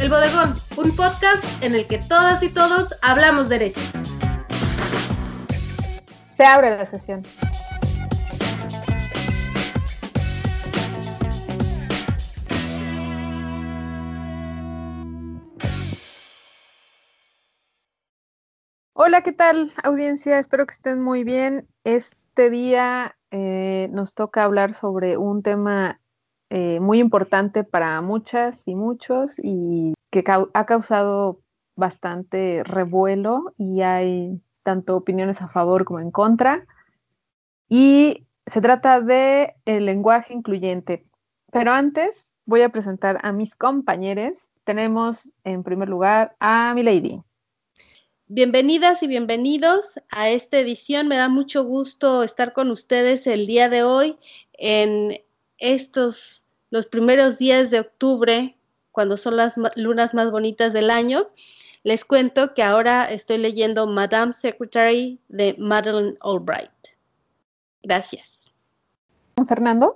El Bodegón, un podcast en el que todas y todos hablamos derecho. Se abre la sesión. Hola, ¿qué tal audiencia? Espero que estén muy bien. Este día eh, nos toca hablar sobre un tema eh, muy importante para muchas y muchos y que ha causado bastante revuelo y hay tanto opiniones a favor como en contra. Y se trata de el lenguaje incluyente. Pero antes voy a presentar a mis compañeros. Tenemos en primer lugar a Milady. Bienvenidas y bienvenidos a esta edición. Me da mucho gusto estar con ustedes el día de hoy en estos, los primeros días de octubre, cuando son las lunas más bonitas del año. Les cuento que ahora estoy leyendo Madame Secretary de Madeleine Albright. Gracias. Fernando.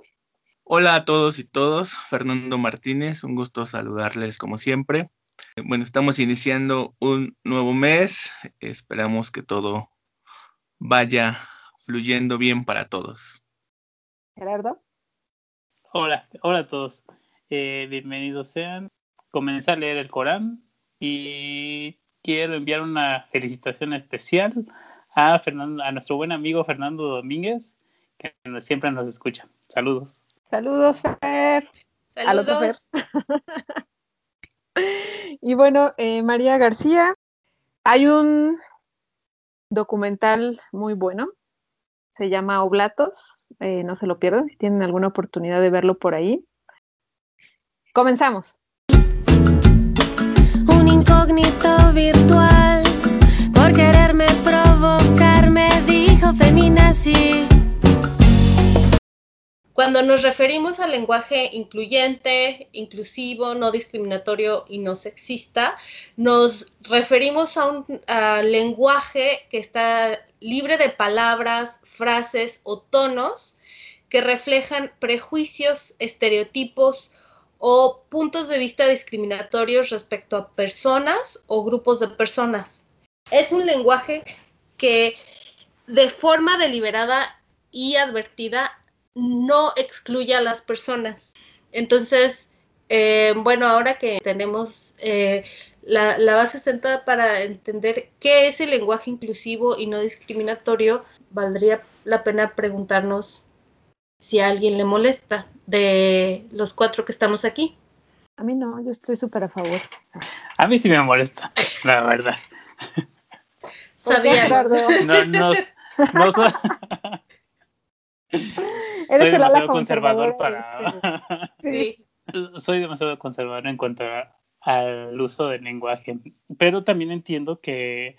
Hola a todos y todos, Fernando Martínez, un gusto saludarles como siempre. Bueno, estamos iniciando un nuevo mes. Esperamos que todo vaya fluyendo bien para todos. Gerardo. Hola, hola a todos. Eh, bienvenidos sean. Comencé a leer el Corán y quiero enviar una felicitación especial a, Fernando, a nuestro buen amigo Fernando Domínguez, que siempre nos escucha. Saludos. Saludos, Fer. Saludos. Y bueno, eh, María García, hay un documental muy bueno, se llama Oblatos, eh, no se lo pierdan si tienen alguna oportunidad de verlo por ahí. Comenzamos. Un incógnito virtual, por quererme provocar, me dijo feminazi. Cuando nos referimos al lenguaje incluyente, inclusivo, no discriminatorio y no sexista, nos referimos a un lenguaje que está libre de palabras, frases o tonos que reflejan prejuicios, estereotipos o puntos de vista discriminatorios respecto a personas o grupos de personas. Es un lenguaje que de forma deliberada y advertida no excluye a las personas. Entonces, eh, bueno, ahora que tenemos eh, la, base sentada para entender qué es el lenguaje inclusivo y no discriminatorio, valdría la pena preguntarnos si a alguien le molesta de los cuatro que estamos aquí. A mí no, yo estoy súper a favor. A mí sí me molesta, la verdad. Sabía. No, no, no, soy demasiado conservador, para. Sí. Soy demasiado conservador en cuanto al uso del lenguaje, pero también entiendo que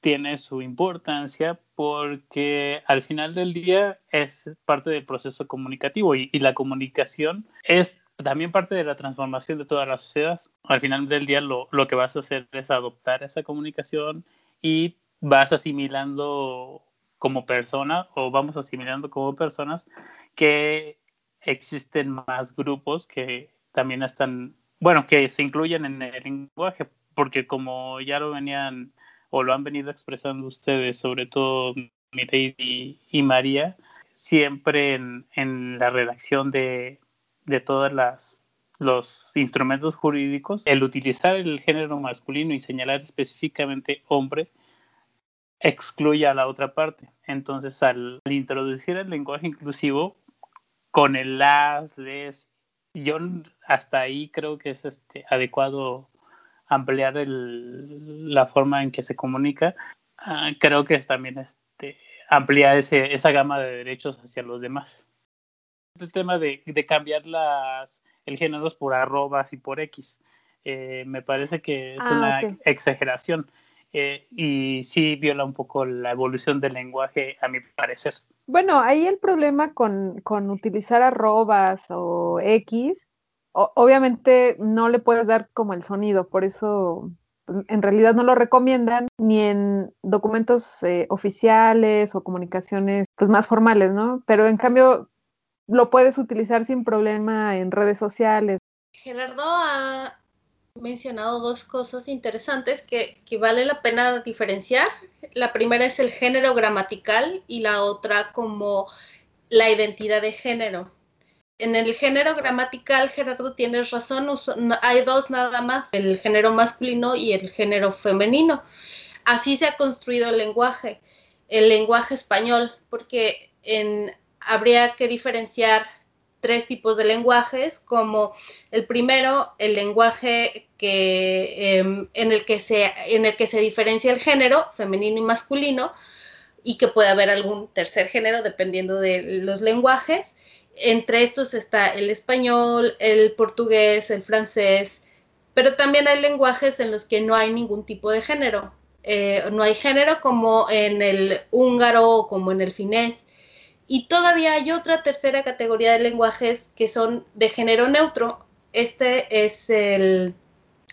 tiene su importancia porque al final del día es parte del proceso comunicativo y, y, la comunicación es también parte de la transformación de toda la sociedad. Al final del día lo, lo que vas a hacer es adoptar esa comunicación y vas asimilando como persona o vamos asimilando como personas que existen más grupos que también están, bueno, que se incluyen en el lenguaje, porque como ya lo venían o lo han venido expresando ustedes, sobre todo Milady y María, siempre en, en la redacción de, de todas las los instrumentos jurídicos, el utilizar el género masculino y señalar específicamente hombre excluye a la otra parte. Entonces, al, introducir el lenguaje inclusivo, con el las, les, yo hasta ahí creo que es este, adecuado ampliar el, la forma en que se comunica. Ah, creo que también este, amplía ese, esa gama de derechos hacia los demás. El tema de, de cambiar las, el género por arrobas y por X. Eh, me parece que es Ah, una exageración eh, y sí viola un poco la evolución del lenguaje, a mi parecer. Bueno, ahí el problema con, con utilizar arrobas o X, obviamente no le puedes dar como el sonido, por eso pues, en realidad no lo recomiendan ni en documentos eh, oficiales o comunicaciones pues más formales, ¿no? Pero en cambio lo puedes utilizar sin problema en redes sociales. Gerardo ha mencionado dos cosas interesantes que, que, vale la pena diferenciar. La primera es el género gramatical y la otra como la identidad de género. En el género gramatical, Gerardo, tienes razón, hay dos nada más, el género masculino y el género femenino. Así se ha construido el lenguaje, el lenguaje español, porque en, habría que diferenciar tres tipos de lenguajes, como el primero, el lenguaje que, em, en, el que se, en el que se diferencia el género, femenino y masculino, y que puede haber algún tercer género dependiendo de los lenguajes. Entre estos está el español, el portugués, el francés, pero también hay lenguajes en los que no hay ningún tipo de género. Eh, no hay género como en el húngaro o como en el finés. Y todavía hay otra tercera categoría de lenguajes que son de género neutro. Este es el,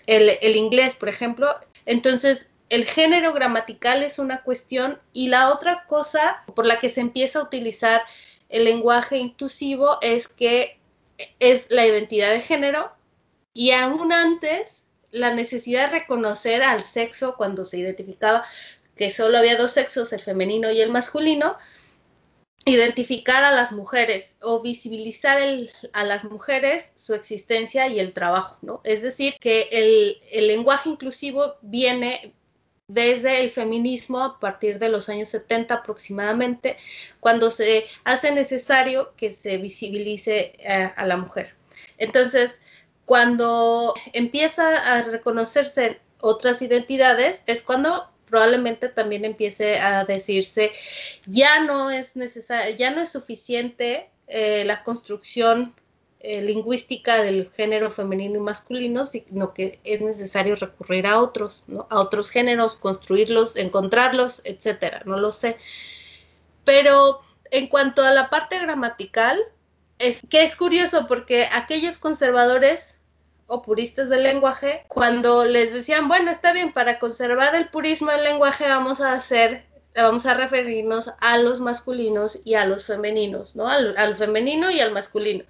el, inglés, por ejemplo. Entonces, el género gramatical es una cuestión y la otra cosa por la que se empieza a utilizar el lenguaje inclusivo es que es la identidad de género y aún antes la necesidad de reconocer al sexo cuando se identificaba que solo había dos sexos, el femenino y el masculino, identificar a las mujeres o visibilizar a las mujeres su existencia y el trabajo, ¿no? Es decir, que el, el, lenguaje inclusivo viene desde el feminismo a partir de los años 70 aproximadamente, cuando se hace necesario que se visibilice a, a la mujer. Entonces, cuando empieza a reconocerse otras identidades, es cuando probablemente también empiece a decirse ya no es necesario, ya no es suficiente eh, la construcción eh, lingüística del género femenino y masculino, sino que es necesario recurrir a otros, ¿no? a otros géneros, construirlos, encontrarlos, etcétera, no lo sé. Pero en cuanto a la parte gramatical, es que es curioso porque aquellos conservadores o puristas del lenguaje, cuando les decían, bueno, está bien, para conservar el purismo del lenguaje vamos a hacer, vamos a referirnos a los masculinos y a los femeninos, ¿no? Al, femenino y al masculino.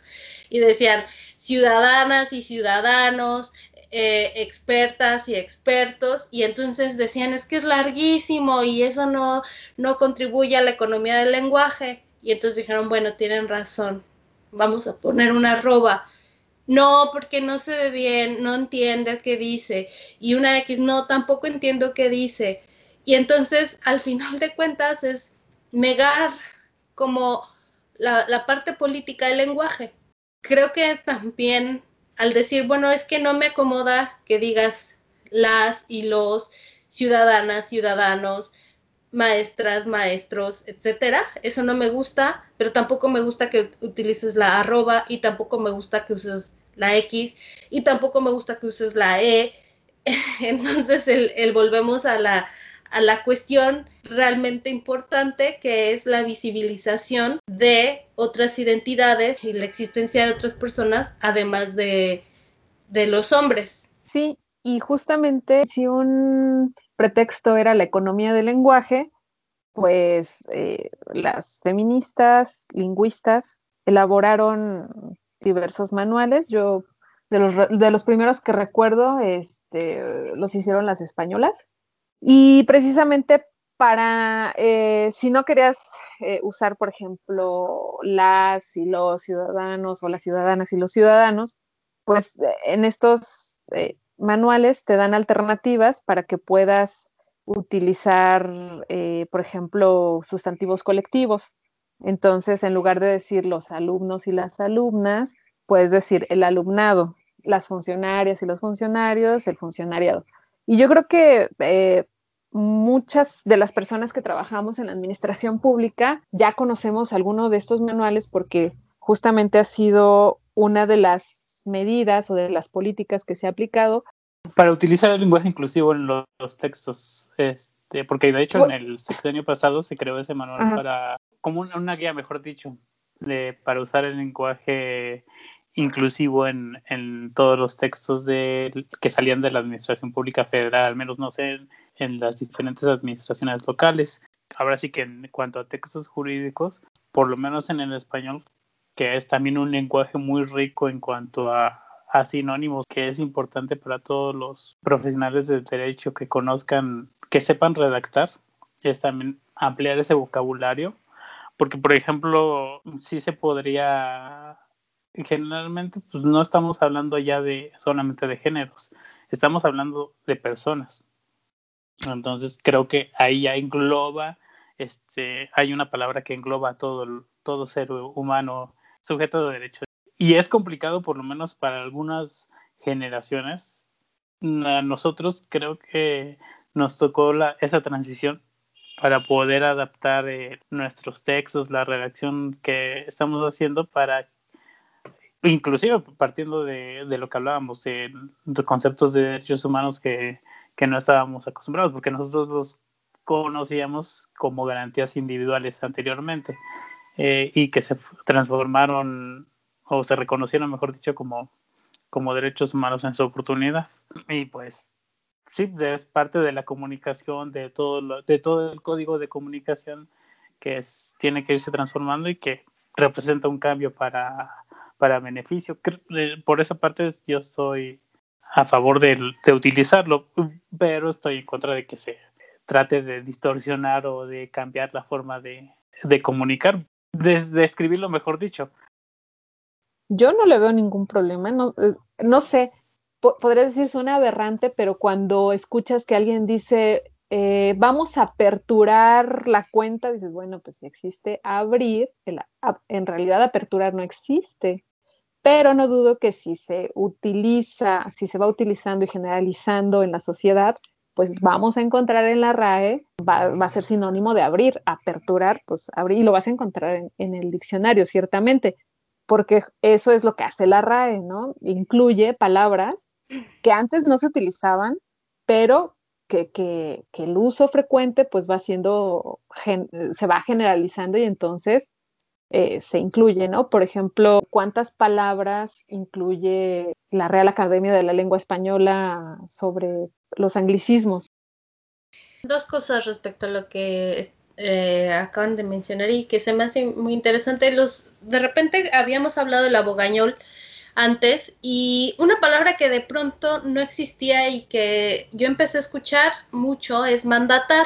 Y decían, ciudadanas y ciudadanos, eh, expertas y expertos, y entonces decían, es que es larguísimo y eso no, no contribuye a la economía del lenguaje. Y entonces dijeron, bueno, tienen razón, vamos a poner una arroba no, porque no se ve bien, no entiende qué dice. Y una X, no, tampoco entiendo qué dice. Y entonces, al final de cuentas, es negar como la, la parte política del lenguaje. Creo que también al decir, bueno, es que no me acomoda que digas las y los ciudadanas, ciudadanos, maestras, maestros, etcétera. Eso no me gusta, pero tampoco me gusta que utilices la arroba y tampoco me gusta que uses la X y tampoco me gusta que uses la E. Entonces, el, volvemos a la, a la cuestión realmente importante que es la visibilización de otras identidades y la existencia de otras personas, además de, de los hombres. Sí, y justamente si un pretexto era la economía del lenguaje, pues eh, las feministas, lingüistas, elaboraron diversos manuales. Yo, de los, de los primeros que recuerdo, este, los hicieron las españolas. Y precisamente para, eh, si no querías eh, usar, por ejemplo, las y los ciudadanos o las ciudadanas y los ciudadanos, pues en estos manuales te dan alternativas para que puedas utilizar, eh, por ejemplo, sustantivos colectivos. Entonces, en lugar de decir los alumnos y las alumnas, puedes decir el alumnado, las funcionarias y los funcionarios, el funcionariado. Y yo creo que eh, muchas de las personas que trabajamos en administración pública ya conocemos alguno de estos manuales porque justamente ha sido una de las medidas o de las políticas que se ha aplicado. Para utilizar el lenguaje inclusivo en los, textos, este, porque de hecho en el sexenio pasado se creó ese manual para, como una, guía, mejor dicho, de, para usar el lenguaje inclusivo en, en todos los textos de, que salían de la Administración Pública Federal, al menos no sé, en las diferentes administraciones locales. Ahora sí que en cuanto a textos jurídicos, por lo menos en el español, que es también un lenguaje muy rico en cuanto a, a sinónimos que es importante para todos los profesionales del derecho que conozcan, que sepan redactar, es también ampliar ese vocabulario, porque por ejemplo, sí se podría, generalmente pues no estamos hablando ya de solamente de géneros, estamos hablando de personas. Entonces creo que ahí ya engloba, este, hay una palabra que engloba todo, todo ser humano sujeto de derecho. Y es complicado, por lo menos para algunas generaciones. A nosotros creo que nos tocó la, esa transición para poder adaptar eh, nuestros textos, la redacción que estamos haciendo para, inclusive partiendo de, de lo que hablábamos, de, de, conceptos de derechos humanos que, que no estábamos acostumbrados, porque nosotros los conocíamos como garantías individuales anteriormente eh, y que se transformaron o se reconocieron, mejor dicho, como, como derechos humanos en su oportunidad. Y pues sí, es parte de la comunicación, de todo, lo, de todo el código de comunicación que tiene que irse transformando y que representa un cambio para, para beneficio. Por esa parte yo estoy a favor de, de utilizarlo, pero estoy en contra de que se trate de distorsionar o de cambiar la forma de, de comunicar, de, mejor dicho. Yo no le veo ningún problema, no, eh, no sé, podría decir suena aberrante, pero cuando escuchas que alguien dice, eh, vamos a aperturar la cuenta, dices, bueno, pues si existe abrir, en realidad aperturar no existe, pero no dudo que si se utiliza, si se va utilizando y generalizando en la sociedad, pues vamos a encontrar en la RAE, va, a ser sinónimo de abrir, aperturar, pues abrir, y lo vas a encontrar en, el diccionario, ciertamente porque eso es lo que hace la RAE, ¿no? Incluye palabras que antes no se utilizaban, pero que, que, el uso frecuente pues va siendo, se va generalizando y entonces eh, se incluye, ¿no? Por ejemplo, ¿cuántas palabras incluye la Real Academia de la Lengua Española sobre los anglicismos? Dos cosas respecto a lo que eh, acaban de mencionar y que se me hace muy interesante. Los, de repente habíamos hablado del abogañol antes y una palabra que de pronto no existía y que yo empecé a escuchar mucho es mandatar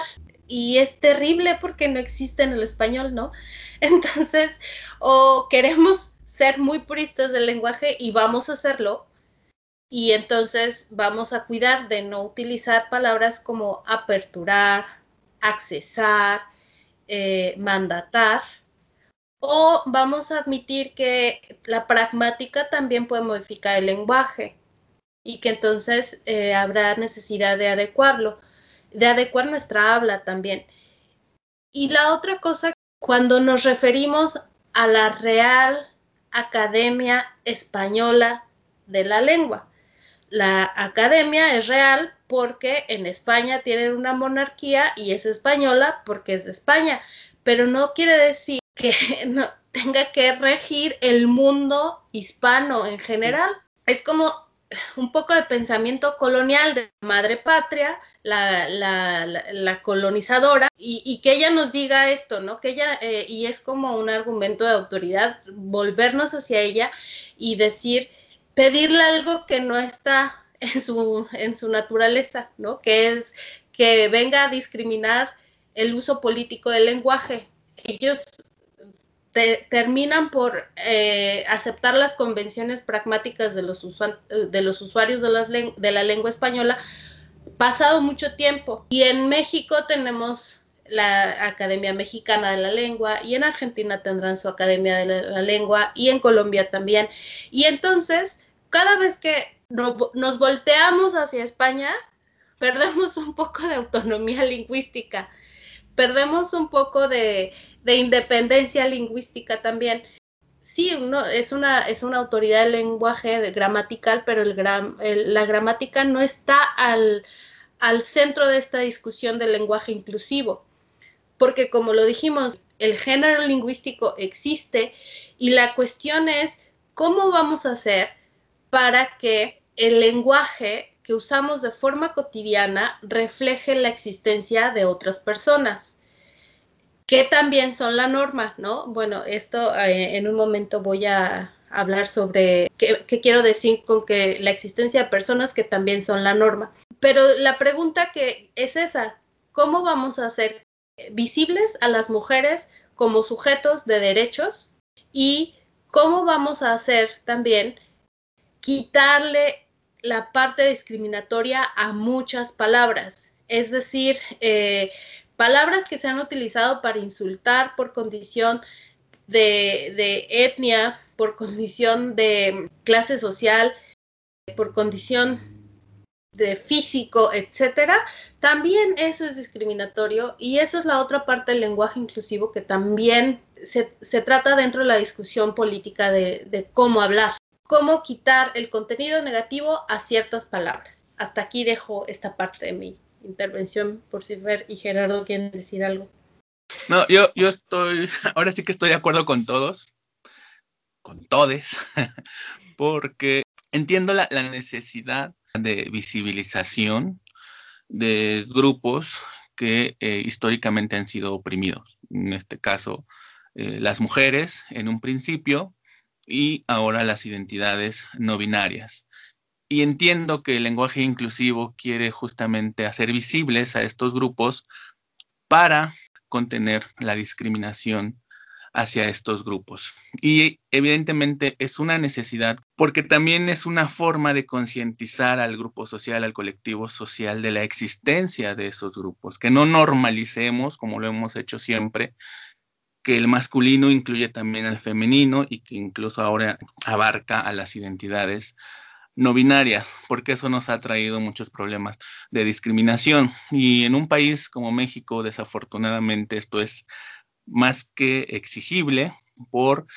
y es terrible porque no existe en el español, ¿no? Entonces, o queremos ser muy puristas del lenguaje y vamos a hacerlo, y entonces vamos a cuidar de no utilizar palabras como aperturar, accesar, eh, mandatar, o vamos a admitir que la pragmática también puede modificar el lenguaje y que entonces eh, habrá necesidad de adecuarlo, de adecuar nuestra habla también. Y la otra cosa, cuando nos referimos a la Real Academia Española de la Lengua, la academia es real porque en España tienen una monarquía y es española porque es de España, pero no quiere decir que no tenga que regir el mundo hispano en general. Es como un poco de pensamiento colonial de madre patria, la, la, la, colonizadora, y, y, que ella nos diga esto, ¿no? Que ella, eh, y es como un argumento de autoridad, volvernos hacia ella y decir, pedirle algo que no está en su, en su naturaleza, ¿no? Que es que venga a discriminar el uso político del lenguaje. Ellos te, terminan por eh, aceptar las convenciones pragmáticas de los, de los usuarios de, las de la lengua española pasado mucho tiempo. Y en México tenemos la Academia Mexicana de la Lengua y en Argentina tendrán su Academia de la, Lengua y en Colombia también. Y entonces, cada vez que no, nos volteamos hacia España, perdemos un poco de autonomía lingüística, perdemos un poco de, de independencia lingüística también. Sí, uno, es, una, es una autoridad del lenguaje gramatical, pero la gramática no está al, al centro de esta discusión del lenguaje inclusivo, porque como lo dijimos, el género lingüístico existe y la cuestión es cómo vamos a hacer para que el lenguaje que usamos de forma cotidiana refleje la existencia de otras personas, que también son la norma, ¿no? Bueno, esto eh, en un momento voy a, hablar sobre qué, quiero decir con que la existencia de personas que también son la norma. Pero la pregunta que es esa, ¿cómo vamos a hacer visibles a las mujeres como sujetos de derechos y cómo vamos a hacer también quitarle la parte discriminatoria a muchas palabras? Es decir, eh, palabras que se han utilizado para insultar por condición de, etnia, por condición de clase social, por condición de físico, etcétera, también eso es discriminatorio y esa es la otra parte del lenguaje inclusivo que también se, trata dentro de la discusión política de, cómo hablar, cómo quitar el contenido negativo a ciertas palabras. Hasta aquí dejo esta parte de mi intervención por si Fer y Gerardo quieren decir algo. No, yo, yo estoy, ahora sí que estoy de acuerdo con todos, con todes, porque entiendo la, necesidad de visibilización de grupos que eh, históricamente han sido oprimidos. En este caso, eh, las mujeres en un principio y ahora las identidades no binarias. Y entiendo que el lenguaje inclusivo quiere justamente hacer visibles a estos grupos para contener la discriminación hacia estos grupos. Y evidentemente es una necesidad porque también es una forma de concientizar al grupo social, al colectivo social de la existencia de esos grupos, que no normalicemos, como lo hemos hecho siempre, que el masculino incluye también al femenino y que incluso ahora abarca a las identidades no binarias, porque eso nos ha traído muchos problemas de discriminación. Y en un país como México, desafortunadamente, esto es más que exigible por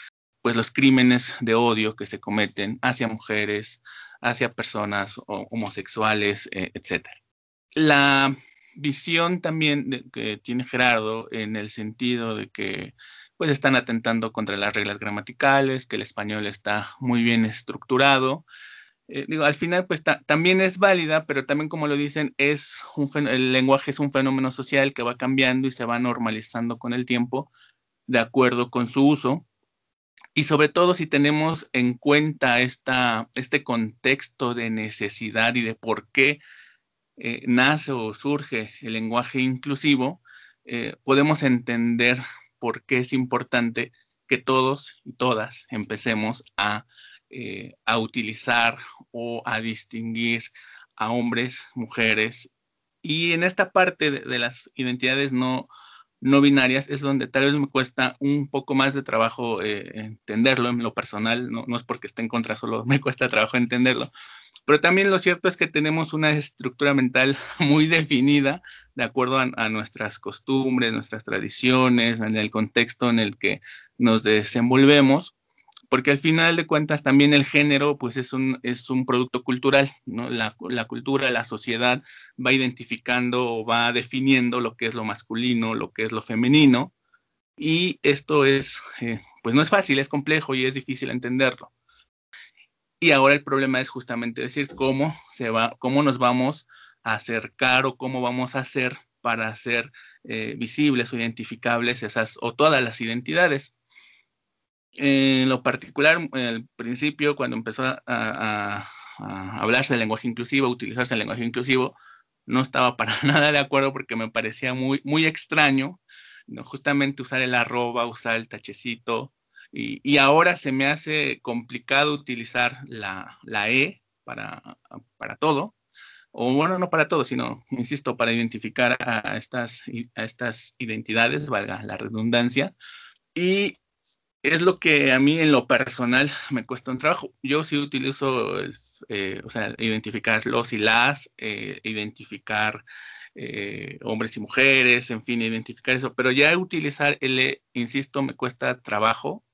pues los crímenes de odio que se cometen hacia mujeres, hacia personas homosexuales, eh, etc. La visión también que tiene Gerardo en el sentido de que pues están atentando contra las reglas gramaticales, que el español está muy bien estructurado, eh, digo, al final, pues también es válida, pero también, como lo dicen, es un el lenguaje es un fenómeno social que va cambiando y se va normalizando con el tiempo de acuerdo con su uso. Y sobre todo si tenemos en cuenta esta, este contexto de necesidad y de por qué eh, nace o surge el lenguaje inclusivo, eh, podemos entender por qué es importante que todos y todas empecemos a eh, a utilizar o a distinguir a hombres, mujeres. Y en esta parte de, las identidades no, no binarias es donde tal vez me cuesta un poco más de trabajo eh, entenderlo en lo personal, no, es porque esté en contra, solo me cuesta trabajo entenderlo. Pero también lo cierto es que tenemos una estructura mental muy definida de acuerdo a nuestras costumbres, nuestras tradiciones, en el contexto en el que nos desenvolvemos porque al final de cuentas también el género pues es un, es un producto cultural, ¿no? La, cultura, la sociedad va identificando o va definiendo lo que es lo masculino, lo que es lo femenino, y esto es, eh, pues no es fácil, es complejo y es difícil entenderlo. Y ahora el problema es justamente decir cómo se va, cómo nos vamos a acercar o cómo vamos a hacer para hacer eh, visibles o identificables esas o todas las identidades en lo particular, al principio, cuando empezó a, hablarse del lenguaje inclusivo, a utilizarse el lenguaje inclusivo, no estaba para nada de acuerdo porque me parecía muy, muy extraño, justamente usar el arroba, usar el tachecito, y, ahora se me hace complicado utilizar la, E para, para, todo, o bueno, no para todo, sino, insisto, para identificar a estas, a estas identidades, valga la redundancia, y es lo que a mí en lo personal me cuesta un trabajo. Yo sí utilizo, eh, o sea, identificar los y las, eh, identificar eh, hombres y mujeres, en fin, identificar eso, pero ya utilizar el, insisto, me cuesta trabajo,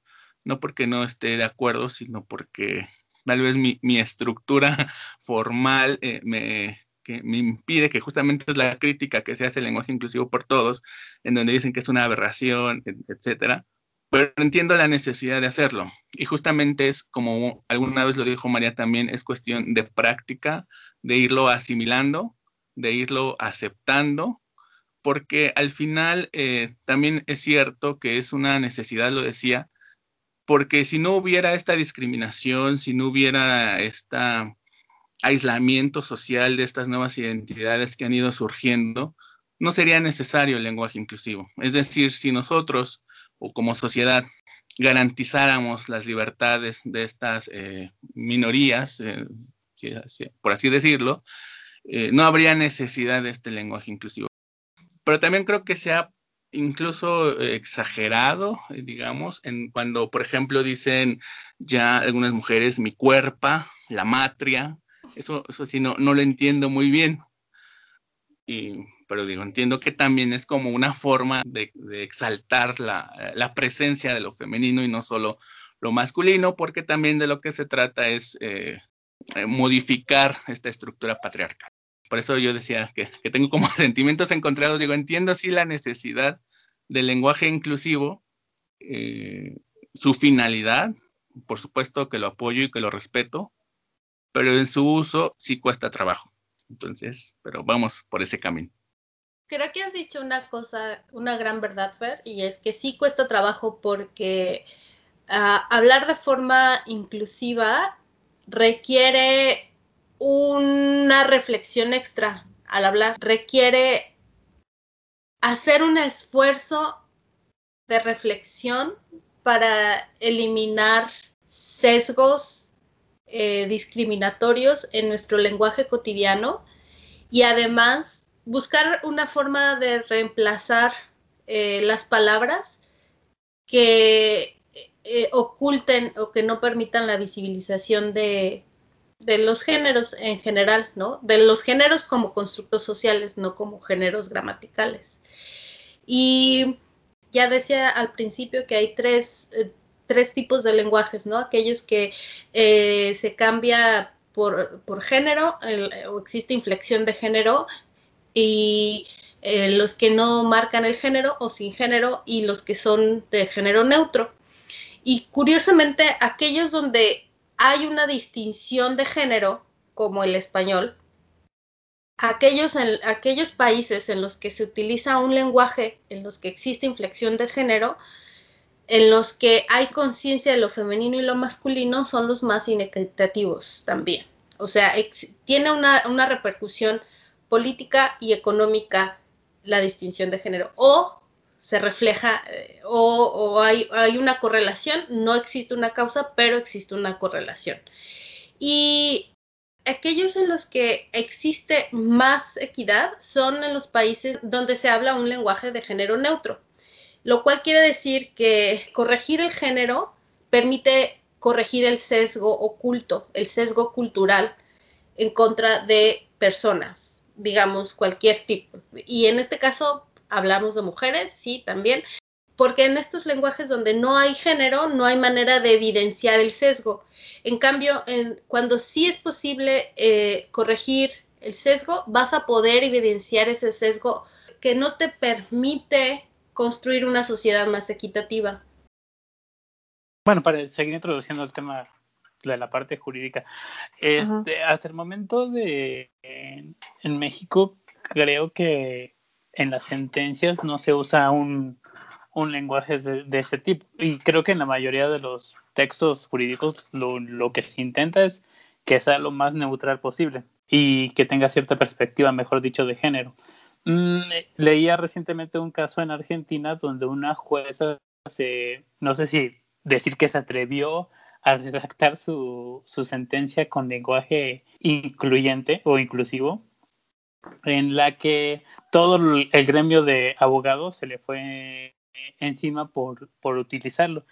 no porque no esté de acuerdo, sino porque tal vez mi, estructura formal me, que me impide, que justamente es la crítica que se hace el lenguaje inclusivo por todos, en donde dicen que es una aberración, etcétera pero entiendo la necesidad de hacerlo. Y justamente es como alguna vez lo dijo María también, es cuestión de práctica, de irlo asimilando, de irlo aceptando, porque al final eh, también es cierto que es una necesidad, lo decía, porque si no hubiera esta discriminación, si no hubiera este aislamiento social de estas nuevas identidades que han ido surgiendo, no sería necesario el lenguaje inclusivo. Es decir, si nosotros o como sociedad garantizáramos las libertades de estas eh, minorías, eh, por así decirlo, eh, no habría necesidad de este lenguaje inclusivo. Pero también creo que se ha incluso exagerado, digamos, en cuando, por ejemplo, dicen ya algunas mujeres mi cuerpo, la matria, eso, eso sí no, no lo entiendo muy bien. Y, pero digo, entiendo que también es como una forma de, exaltar la, la, presencia de lo femenino y no solo lo masculino, porque también de lo que se trata es eh, eh, modificar esta estructura patriarcal. Por eso yo decía que, tengo como sentimientos encontrados, digo, entiendo sí la necesidad del lenguaje inclusivo, eh, su finalidad, por supuesto que lo apoyo y que lo respeto, pero en su uso sí cuesta trabajo. Entonces, pero vamos por ese camino. Creo que has dicho una cosa, una gran verdad, Fer, y es que sí cuesta trabajo porque uh, hablar de forma inclusiva requiere una reflexión extra al hablar, requiere hacer un esfuerzo de reflexión para eliminar sesgos eh, discriminatorios en nuestro lenguaje cotidiano y además buscar una forma de reemplazar eh, las palabras que eh, oculten o que no permitan la visibilización de, los géneros en general, ¿no? De los géneros como constructos sociales, no como géneros gramaticales. Y ya decía al principio que hay tres, tres tipos de lenguajes, ¿no? Aquellos que eh, se cambia por, género o existe inflexión de género y eh, los que no marcan el género o sin género y los que son de género neutro. Y curiosamente, aquellos donde hay una distinción de género, como el español, aquellos, aquellos países en los que se utiliza un lenguaje en los que existe inflexión de género, en los que hay conciencia de lo femenino y lo masculino son los más inequitativos también. O sea, tiene una, repercusión política y económica la distinción de género. O se refleja, eh, o, hay, hay, una correlación, no existe una causa, pero existe una correlación. Y aquellos en los que existe más equidad son en los países donde se habla un lenguaje de género neutro lo cual quiere decir que corregir el género permite corregir el sesgo oculto, el sesgo cultural en contra de personas, digamos, cualquier tipo. Y en este caso hablamos de mujeres, sí, también, porque en estos lenguajes donde no hay género, no hay manera de evidenciar el sesgo. En cambio, cuando sí es posible eh, corregir el sesgo, vas a poder evidenciar ese sesgo que no te permite construir una sociedad más equitativa. Bueno, para seguir introduciendo el tema de la parte jurídica, este, hasta el momento de en, México creo que en las sentencias no se usa un, un lenguaje de, de, este tipo. Y creo que en la mayoría de los textos jurídicos lo, lo que se intenta es que sea lo más neutral posible y que tenga cierta perspectiva, mejor dicho, de género. Mm, leía recientemente un caso en Argentina donde una jueza se, no sé si decir que se atrevió a redactar su, su sentencia con lenguaje incluyente o inclusivo, en la que todo el gremio de abogados se le fue encima por, por utilizarlo.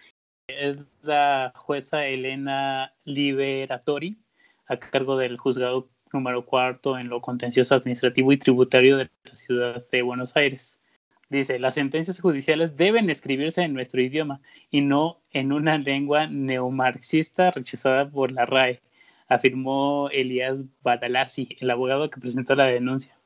Es la jueza Elena Liberatori, a cargo del juzgado número cuarto en lo contencioso administrativo y tributario de la ciudad de Buenos Aires. Dice, las sentencias judiciales deben escribirse en nuestro idioma y no en una lengua neomarxista rechazada por la RAE, afirmó Elías Badalasi, el abogado que presentó la denuncia.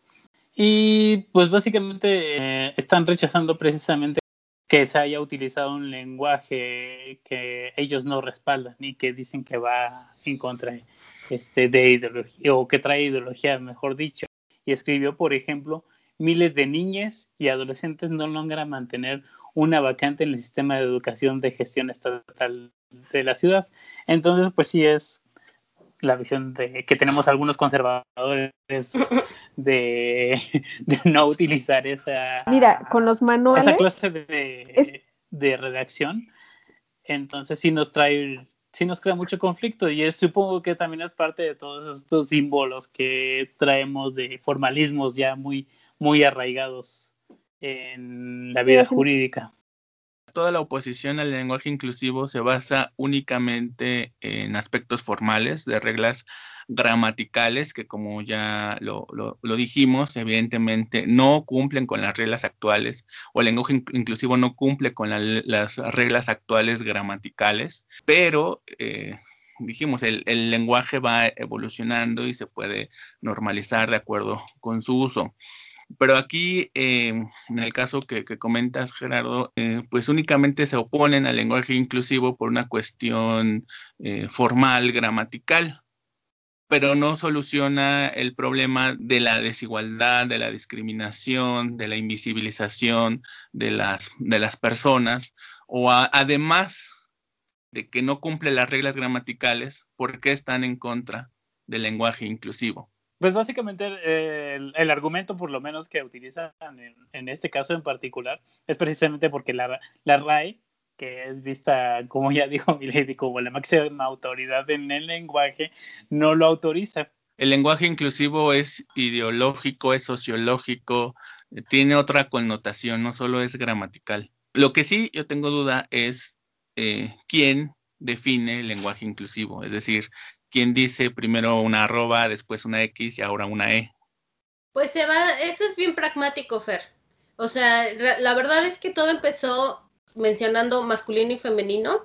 Y pues básicamente eh, están rechazando precisamente que se haya utilizado un lenguaje que ellos no respaldan y que dicen que va en contra este, de ideología, o que trae ideología, mejor dicho. Y escribió, por ejemplo, miles de niñas y adolescentes no logran mantener una vacante en el sistema de educación de gestión estatal de la ciudad. Entonces, pues sí es la visión de, que tenemos algunos conservadores de, no utilizar esa, Mira, con los manuales, esa clase de, de redacción. Entonces sí nos trae, sí nos crea mucho conflicto y es, supongo que también es parte de todos estos símbolos que traemos de formalismos ya muy, muy arraigados en la vida jurídica toda la oposición al lenguaje inclusivo se basa únicamente en aspectos formales, de reglas gramaticales, que como ya lo, dijimos, evidentemente no cumplen con las reglas actuales, o el lenguaje inclusivo no cumple con las reglas actuales gramaticales, pero... Eh, dijimos, el, el, lenguaje va evolucionando y se puede normalizar de acuerdo con su uso. Pero aquí, eh, en el caso que, comentas, Gerardo, eh, pues únicamente se oponen al lenguaje inclusivo por una cuestión eh, formal, gramatical, pero no soluciona el problema de la desigualdad, de la discriminación, de la invisibilización de las, de las personas, o además de que no cumple las reglas gramaticales, ¿por qué están en contra del lenguaje inclusivo? Pues básicamente el, argumento, por lo menos que utilizan en, este caso en particular, es precisamente porque la, la RAE, que es vista, como ya dijo Milady, como la máxima autoridad en el lenguaje, no lo autoriza. El lenguaje inclusivo es ideológico, es sociológico, tiene otra connotación, no solo es gramatical. Lo que sí yo tengo duda es eh, quién define el lenguaje inclusivo, es decir, quien dice primero una arroba, después una X y ahora una E. Pues se va, eso es bien pragmático, Fer. O sea, la verdad es que todo empezó mencionando masculino y femenino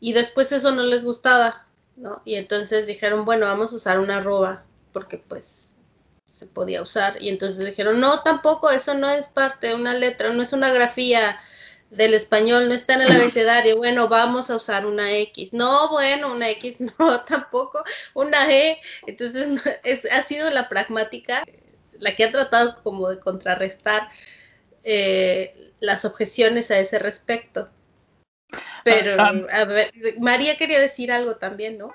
y después eso no les gustaba, ¿no? Y entonces dijeron, bueno, vamos a usar una arroba porque pues se podía usar y entonces dijeron, no, tampoco, eso no es parte de una letra, no es una grafía, del español no está en el abecedario, bueno, vamos a usar una X. No, bueno, una X no, tampoco, una E. Entonces, es, ha sido la pragmática la que ha tratado como de contrarrestar eh, las objeciones a ese respecto. Pero, ah, ah. a ver, María quería decir algo también, ¿no?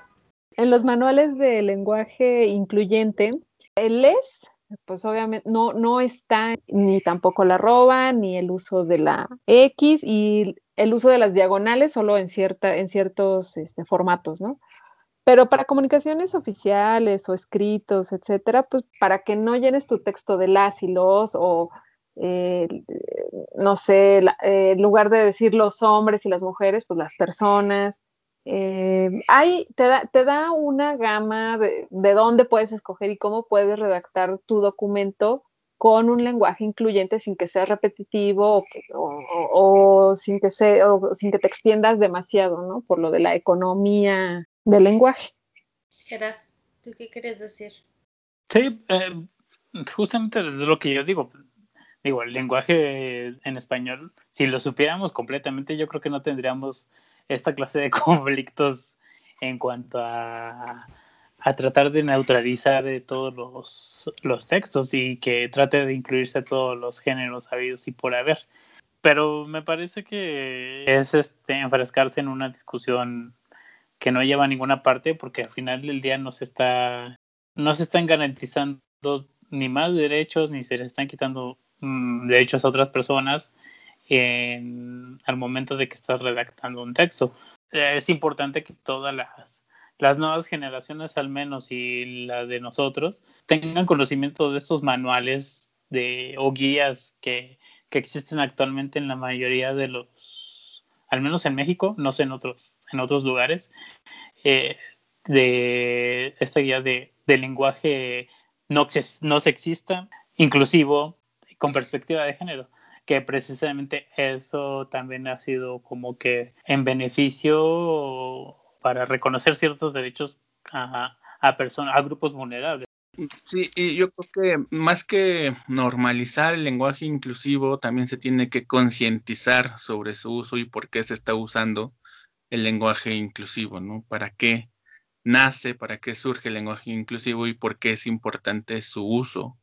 En los manuales de lenguaje incluyente, el les pues obviamente no, no está ni tampoco la arroba, ni el uso de la X y el uso de las diagonales solo en, cierta, en ciertos este, formatos, ¿no? Pero para comunicaciones oficiales o escritos, etcétera, pues para que no llenes tu texto de las y los o eh, no sé, eh, en lugar de decir los hombres y las mujeres, pues las personas. Eh, te, da, te da una gama de, de dónde puedes escoger y cómo puedes redactar tu documento con un lenguaje incluyente sin que sea repetitivo o, sin, que sin que te extiendas demasiado, ¿no? Por lo de la economía del lenguaje. Geras, ¿tú qué quieres decir? Sí, eh, justamente lo que yo digo. Digo, el lenguaje en español, si lo supiéramos completamente, yo creo que no tendríamos esta clase de conflictos en cuanto a, a tratar de neutralizar todos los, los, textos y que trate de incluirse todos los géneros habidos y por haber. Pero me parece que es este, enfrescarse en una discusión que no lleva a ninguna parte porque al final del día no se está no se están garantizando ni más derechos ni se les están quitando mm, derechos a otras personas en, al momento de que estás redactando un texto. Es importante que todas las, las nuevas generaciones al menos y la de nosotros tengan conocimiento de estos manuales de, o guías que, que existen actualmente en la mayoría de los, al menos en México, no sé en otros, en otros lugares, eh, de esta guía de, de lenguaje no, no sexista, inclusivo, con perspectiva de género que precisamente eso también ha sido como que en beneficio para reconocer ciertos derechos a, a personas, a grupos vulnerables. Sí, y yo creo que más que normalizar el lenguaje inclusivo, también se tiene que concientizar sobre su uso y por qué se está usando el lenguaje inclusivo, ¿no? ¿Para qué nace, para qué surge el lenguaje inclusivo y por qué es importante su uso?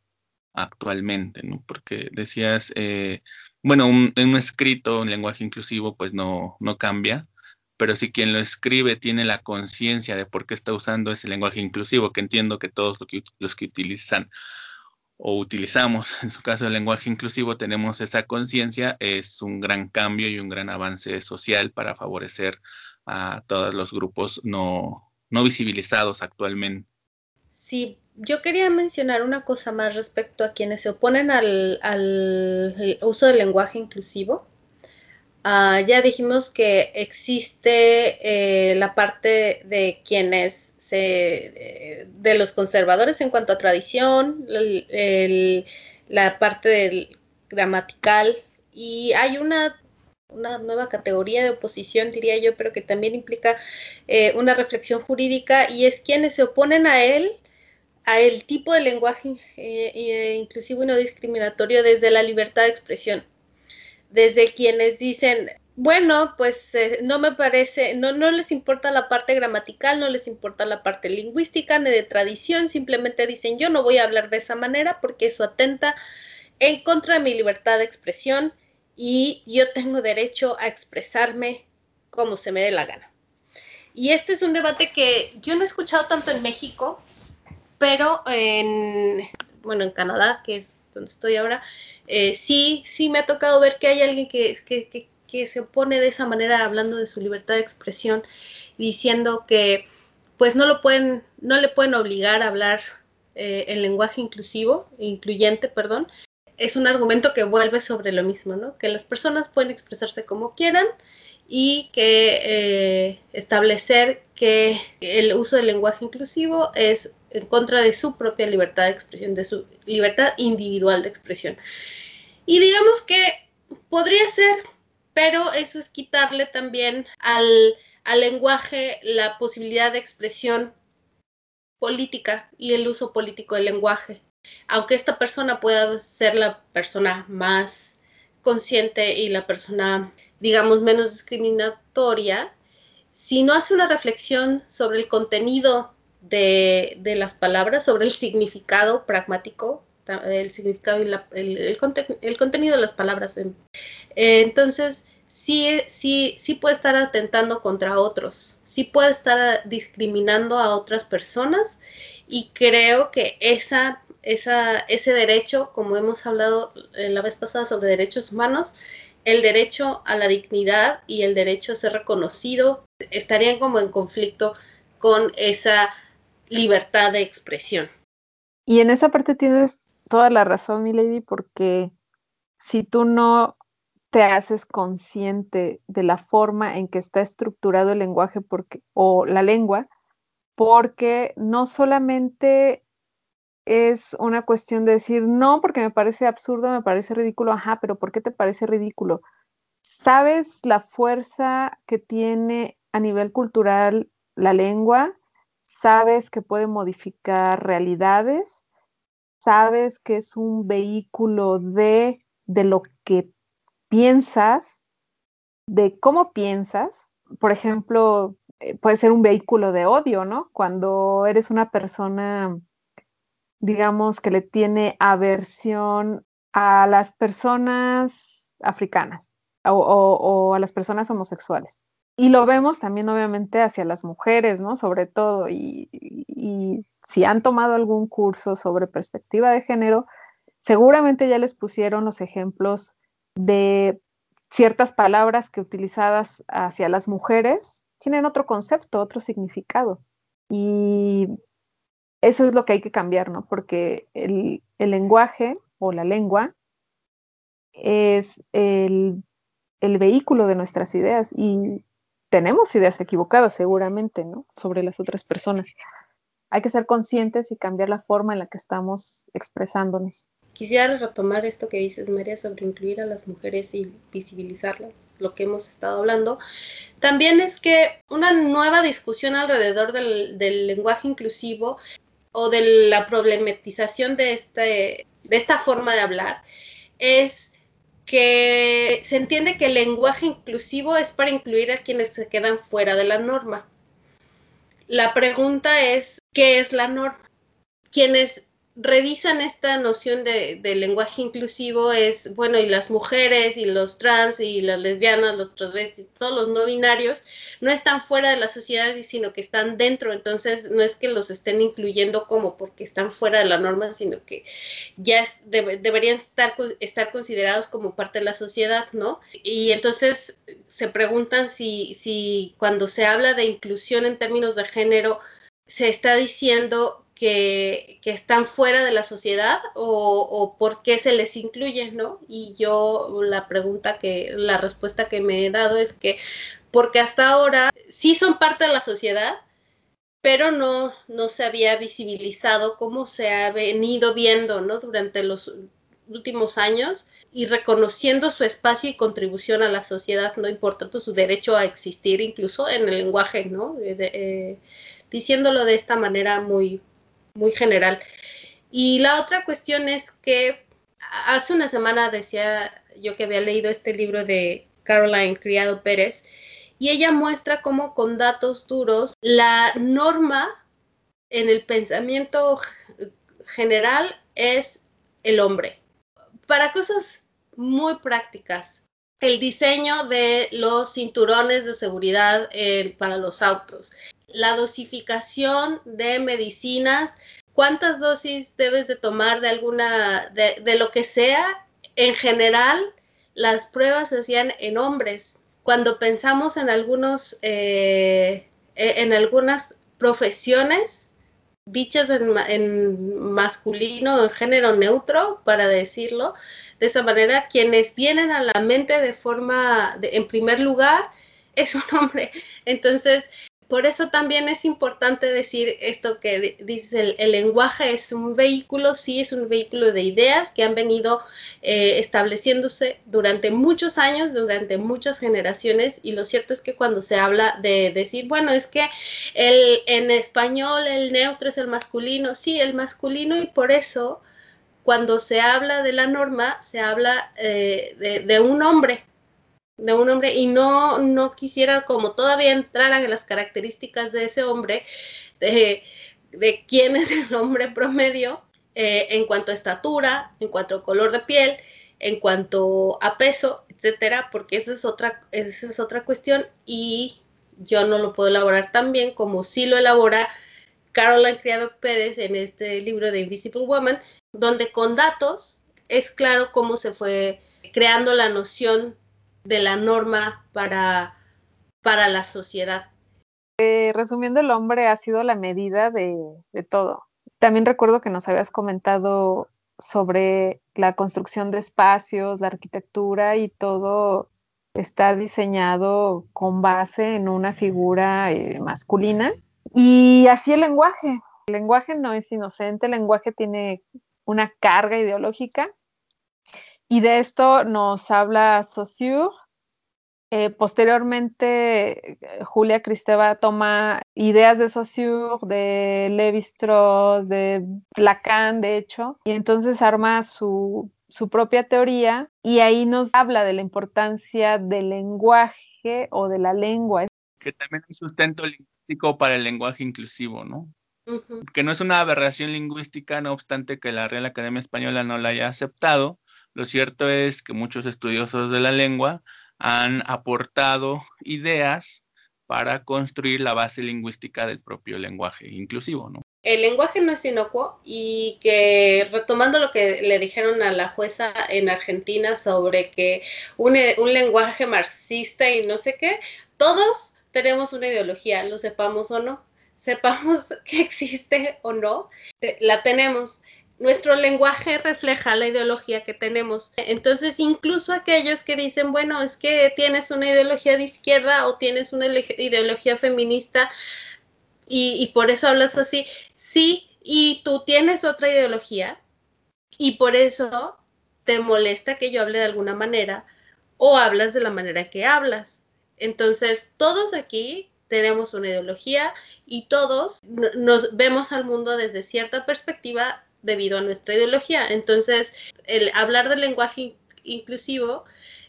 Actualmente, ¿no? Porque decías, eh, bueno, un, un escrito, un lenguaje inclusivo, pues no, no cambia, pero si quien lo escribe tiene la conciencia de por qué está usando ese lenguaje inclusivo, que entiendo que todos los que utilizan o utilizamos, en su caso el lenguaje inclusivo, tenemos esa conciencia, es un gran cambio y un gran avance social para favorecer a todos los grupos no, no visibilizados actualmente. Sí, yo quería mencionar una cosa más respecto a quienes se oponen al, al uso del lenguaje inclusivo. Uh, ya dijimos que existe eh, la parte de quienes se, eh, de los conservadores en cuanto a tradición, el, la parte del gramatical y hay una, una, nueva categoría de oposición, diría yo, pero que también implica eh, una reflexión jurídica y es quienes se oponen a él a el tipo de lenguaje eh, inclusivo y no discriminatorio desde la libertad de expresión desde quienes dicen, bueno, pues eh, no me parece, no, no les importa la parte gramatical, no les importa la parte lingüística ni de tradición, simplemente dicen yo no voy a hablar de esa manera porque eso atenta en contra de mi libertad de expresión y yo tengo derecho a expresarme como se me dé la gana. Y este es un debate que yo no he escuchado tanto en México, pero en, bueno, en Canadá, que es donde estoy ahora, eh, sí, sí me ha tocado ver que hay alguien que, que, que, se opone de esa manera hablando de su libertad de expresión, diciendo que pues no lo pueden, no le pueden obligar a hablar eh, en lenguaje inclusivo, incluyente, perdón. Es un argumento que vuelve sobre lo mismo, ¿no? Que las personas pueden expresarse como quieran y que eh, establecer que el uso del lenguaje inclusivo es en contra de su propia libertad de expresión, de su libertad individual de expresión. Y digamos que podría ser, pero eso es quitarle también al, al lenguaje la posibilidad de expresión política y el uso político del lenguaje. Aunque esta persona pueda ser la persona más consciente y la persona, digamos, menos discriminatoria, si no hace una reflexión sobre el contenido de, las palabras, sobre el significado pragmático, el significado y el, el, contenido de las palabras. Eh, entonces, sí, sí, sí puede estar atentando contra otros, sí puede estar discriminando a otras personas y creo que esa, esa, ese derecho, como hemos hablado la vez pasada sobre derechos humanos, el derecho a la dignidad y el derecho a ser reconocido estarían como en conflicto con esa libertad de expresión. Y en esa parte tienes toda la razón, mi lady, porque si tú no te haces consciente de la forma en que está estructurado el lenguaje o la lengua, porque no solamente es una cuestión de decir, no, porque me parece absurdo, me parece ridículo, ajá, pero ¿por qué te parece ridículo? ¿Sabes la fuerza que tiene a nivel cultural la lengua? ¿Sabes que puede modificar realidades? sabes que es un vehículo de, de lo que piensas, de cómo piensas. Por ejemplo, eh, puede ser un vehículo de odio, ¿no? Cuando eres una persona, digamos, que le tiene aversión a las personas africanas o, a las personas homosexuales. Y lo vemos también, obviamente, hacia las mujeres, ¿no? Sobre todo, y, y si han tomado algún curso sobre perspectiva de género, seguramente ya les pusieron los ejemplos de ciertas palabras que utilizadas hacia las mujeres tienen otro concepto, otro significado. Y eso es lo que hay que cambiar, ¿no? Porque el, el lenguaje o la lengua es el, el, vehículo de nuestras ideas y tenemos ideas equivocadas seguramente, ¿no? Sobre las otras personas hay que ser conscientes y cambiar la forma en la que estamos expresándonos. Quisiera retomar esto que dices, María, sobre incluir a las mujeres y visibilizarlas, lo que hemos estado hablando. También es que una nueva discusión alrededor del, lenguaje inclusivo o de la problematización de, este, de esta forma de hablar es que se entiende que el lenguaje inclusivo es para incluir a quienes se quedan fuera de la norma. La pregunta es, ¿qué es la norma? Quienes revisan esta noción de, lenguaje inclusivo es, bueno, y las mujeres y los trans y las lesbianas, los transvestis, todos los no binarios, no están fuera de la sociedad, sino que están dentro. Entonces, no es que los estén incluyendo como porque están fuera de la norma, sino que ya deberían estar, estar considerados como parte de la sociedad, ¿no? Y entonces se preguntan si, si cuando se habla de inclusión en términos de género, se está diciendo que, están fuera de la sociedad o, por qué se les incluye, ¿no? Y yo la pregunta que, la respuesta que me he dado es que porque hasta ahora sí son parte de la sociedad, pero no, no se había visibilizado cómo se ha venido viendo, ¿no? Durante los últimos años y reconociendo su espacio y contribución a la sociedad, no importando su derecho a existir incluso en el lenguaje, ¿no? Eh, diciéndolo de esta manera muy, muy general. Y la otra cuestión es que hace una semana decía yo que había leído este libro de Caroline Criado Pérez y ella muestra cómo con datos duros la norma en el pensamiento general es el hombre. Para cosas muy prácticas, el diseño de los cinturones de seguridad eh, para los autos, la dosificación de medicinas, cuántas dosis debes de tomar de alguna, de, lo que sea. En general, las pruebas se hacían en hombres. Cuando pensamos en algunos, eh, e, en algunas profesiones dichas en, en masculino, en género neutro, para decirlo, de esa manera, quienes vienen a la mente de forma, en primer lugar, es un hombre. Entonces, por eso también es importante decir esto que dice el, lenguaje es un vehículo, sí es un vehículo de ideas que han venido eh, estableciéndose durante muchos años, durante muchas generaciones y lo cierto es que cuando se habla de decir, bueno, es que el, en español el neutro es el masculino, sí, el masculino y por eso cuando se habla de la norma se habla eh, de un hombre, de un hombre y no, no quisiera como todavía entrar a las características de ese hombre, de, quién es el hombre promedio eh, en cuanto a estatura, en cuanto a color de piel, en cuanto a peso, etcétera, porque esa es otra, esa es otra cuestión y yo no lo puedo elaborar tan bien como sí lo elabora Caroline Criado Pérez en este libro de Invisible Woman, donde con datos es claro cómo se fue creando la noción de la norma para, para la sociedad. Eh, resumiendo, el hombre ha sido la medida de, todo. También recuerdo que nos habías comentado sobre la construcción de espacios, la arquitectura y todo está diseñado con base en una figura eh, masculina. Y así el lenguaje. El lenguaje no es inocente, el lenguaje tiene una carga ideológica y de esto nos habla Saussure. Eh, posteriormente, Julia Cristeva toma ideas de Saussure, de Levi-Strauss, de Lacan, de hecho, y entonces arma su, su propia teoría y ahí nos habla de la importancia del lenguaje o de la lengua. Que también es sustento lingüístico para el lenguaje inclusivo, ¿no? Que no es una aberración lingüística, no obstante que la Real Academia Española no la haya aceptado, lo cierto es que muchos estudiosos de la lengua han aportado ideas para construir la base lingüística del propio lenguaje inclusivo, ¿no? El lenguaje no es inocuo y que retomando lo que le dijeron a la jueza en Argentina sobre que un, un lenguaje marxista y no sé qué, todos tenemos una ideología, lo sepamos o no, sepamos que existe o no, la tenemos nuestro lenguaje refleja la ideología que tenemos. Entonces, incluso aquellos que dicen, bueno, es que tienes una ideología de izquierda o tienes una ideología feminista y, por eso hablas así, sí, y tú tienes otra ideología y por eso te molesta que yo hable de alguna manera o hablas de la manera que hablas. Entonces, todos aquí tenemos una ideología y todos nos vemos al mundo desde cierta perspectiva debido a nuestra ideología. Entonces, el hablar del lenguaje inclusivo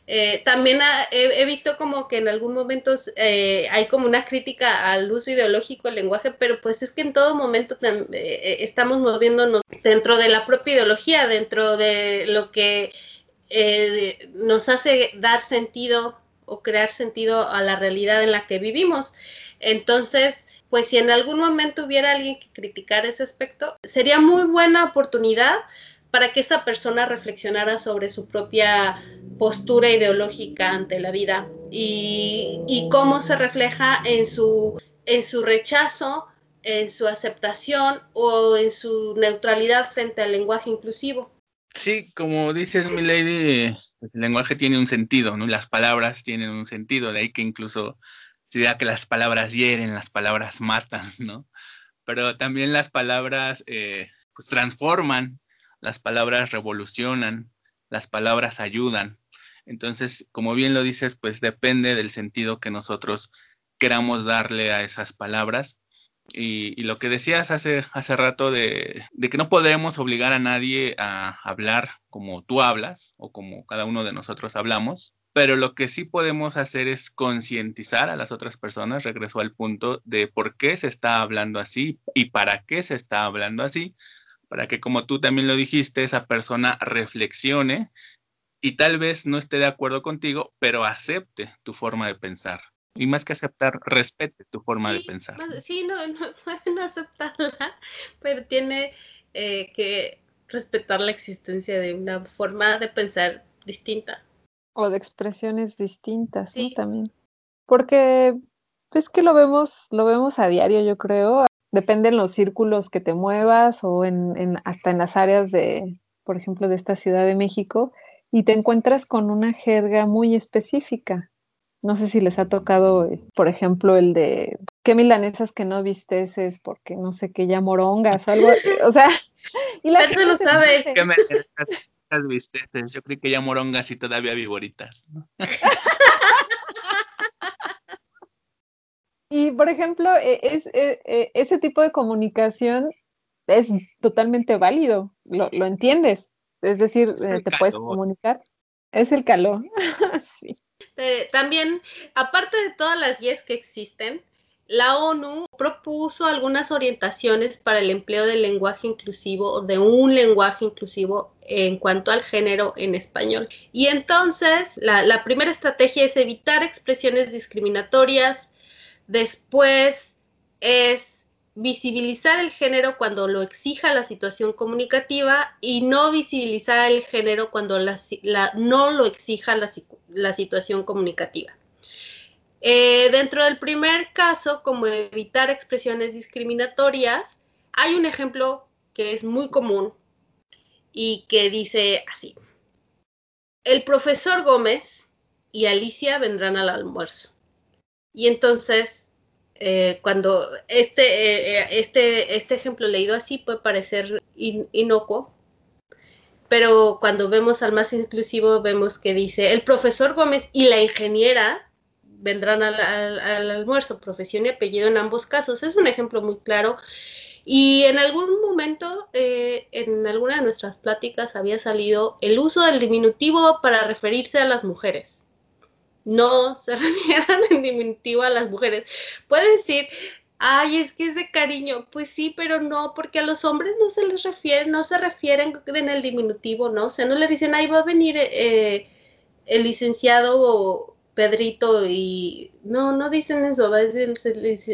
Eh, también he, visto como que en algún momento eh, hay como una crítica al uso ideológico del lenguaje, pero pues es que en todo momento eh, estamos moviéndonos dentro de la propia ideología, dentro de lo que nos hace dar sentido o crear sentido a la realidad en la que vivimos. Entonces, pues si en algún momento hubiera alguien que criticara ese aspecto, sería muy buena oportunidad para que esa persona reflexionara sobre su propia postura ideológica ante la vida y, cómo se refleja en su, en su rechazo, en su aceptación o en su neutralidad frente al lenguaje inclusivo. Sí, como dices, mi lady, el lenguaje tiene un sentido, ¿no? Las palabras tienen un sentido, de ahí que incluso se diga que las palabras hieren, las palabras matan, ¿no? Pero también las palabras eh, pues transforman, las palabras revolucionan, las palabras ayudan. Entonces, como bien lo dices, pues depende del sentido que nosotros queramos darle a esas palabras. Y, lo que decías hace, hace rato de, de, que no podemos obligar a nadie a hablar como tú hablas o como cada uno de nosotros hablamos, pero lo que sí podemos hacer es concientizar a las otras personas, regreso al punto de por qué se está hablando así y para qué se está hablando así, para que como tú también lo dijiste, esa persona reflexione y tal vez no esté de acuerdo contigo, pero acepte tu forma de pensar. Y más que aceptar, respete tu forma de pensar. sí, no, no pueden aceptarla, pero tiene eh, que respetar la existencia de una forma de pensar distinta. O de expresiones distintas, sí. También. Porque es que lo vemos, lo vemos a diario, yo creo depende en los círculos que te muevas o en, hasta en las áreas de, por ejemplo, de esta Ciudad de México, y te encuentras con una jerga muy específica. No sé si les ha tocado, eh, por ejemplo, el de qué milanesas que no vistes es porque no sé qué ya morongas, algo, o sea, y la gente lo sabe. ¿Qué Yo creo que ya morongas y todavía viboritas. Y, por ejemplo, e, es, e, e, ese tipo de comunicación es totalmente válido, lo, entiendes. Es decir, eh, te puedes comunicar. Es el calor. sí. Eh, también, aparte de todas las guías que existen, la ONU propuso algunas orientaciones para el empleo del lenguaje inclusivo de un lenguaje inclusivo en cuanto al género en español. Y entonces, la primera estrategia es evitar expresiones discriminatorias, Después es visibilizar el género cuando lo exija la situación comunicativa y no visibilizar el género cuando no lo exija la, situación comunicativa. Eh, dentro del primer caso, como evitar expresiones discriminatorias, hay un ejemplo que es muy común y que dice así. El profesor Gómez y Alicia vendrán al almuerzo. Y entonces, eh, cuando este, eh, este, este ejemplo leído así puede parecer inocuo, pero cuando vemos al más inclusivo vemos que dice, el profesor Gómez y la ingeniera vendrán al, almuerzo, profesión y apellido en ambos casos. Es un ejemplo muy claro. Y en algún momento, en alguna de nuestras pláticas había salido el uso del diminutivo para referirse a las mujeres no se refieran en diminutivo a las mujeres. Puede decir, ay, es que es de cariño. Pues sí, pero no, porque a los hombres no se les refiere, no se refieren en el diminutivo, ¿no? O sea, no le dicen, ay, va a venir eh, el licenciado Pedrito y no, no dicen eso, va a decir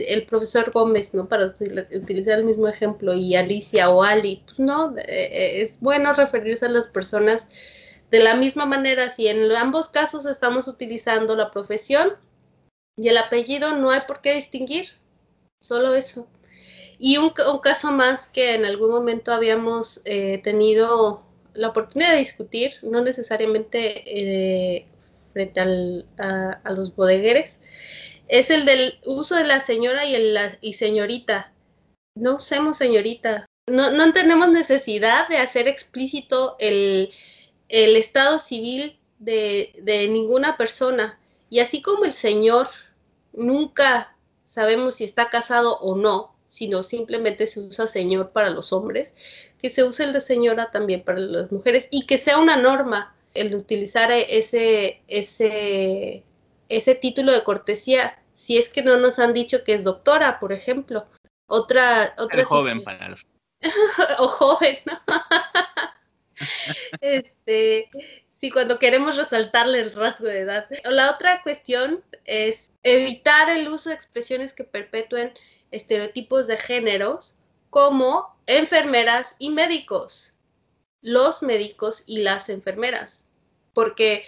el, profesor Gómez, ¿no? Para utilizar el mismo ejemplo, y Alicia o Ali, pues no, eh, eh, es bueno referirse a las personas de la misma manera, si en ambos casos estamos utilizando la profesión y el apellido, no hay por qué distinguir, solo eso. Y un, caso más que en algún momento habíamos eh, tenido la oportunidad de discutir, no necesariamente eh, frente a, los bodegueres, es el del uso de la señora y, el, y señorita. No usemos señorita. No, no tenemos necesidad de hacer explícito el, el estado civil de, ninguna persona. Y así como el Señor nunca sabemos si está casado o no, sino simplemente se usa Señor para los hombres, que se use el de señora también para las mujeres y que sea una norma el utilizar ese, ese, ese título de cortesía, si es que no nos han dicho que es doctora, por ejemplo. Otra, otra joven para los... o joven, ¿no? este, sí, cuando queremos resaltarle el rasgo de edad. La otra cuestión es evitar el uso de expresiones que perpetúen estereotipos de géneros como enfermeras y médicos, los médicos y las enfermeras, porque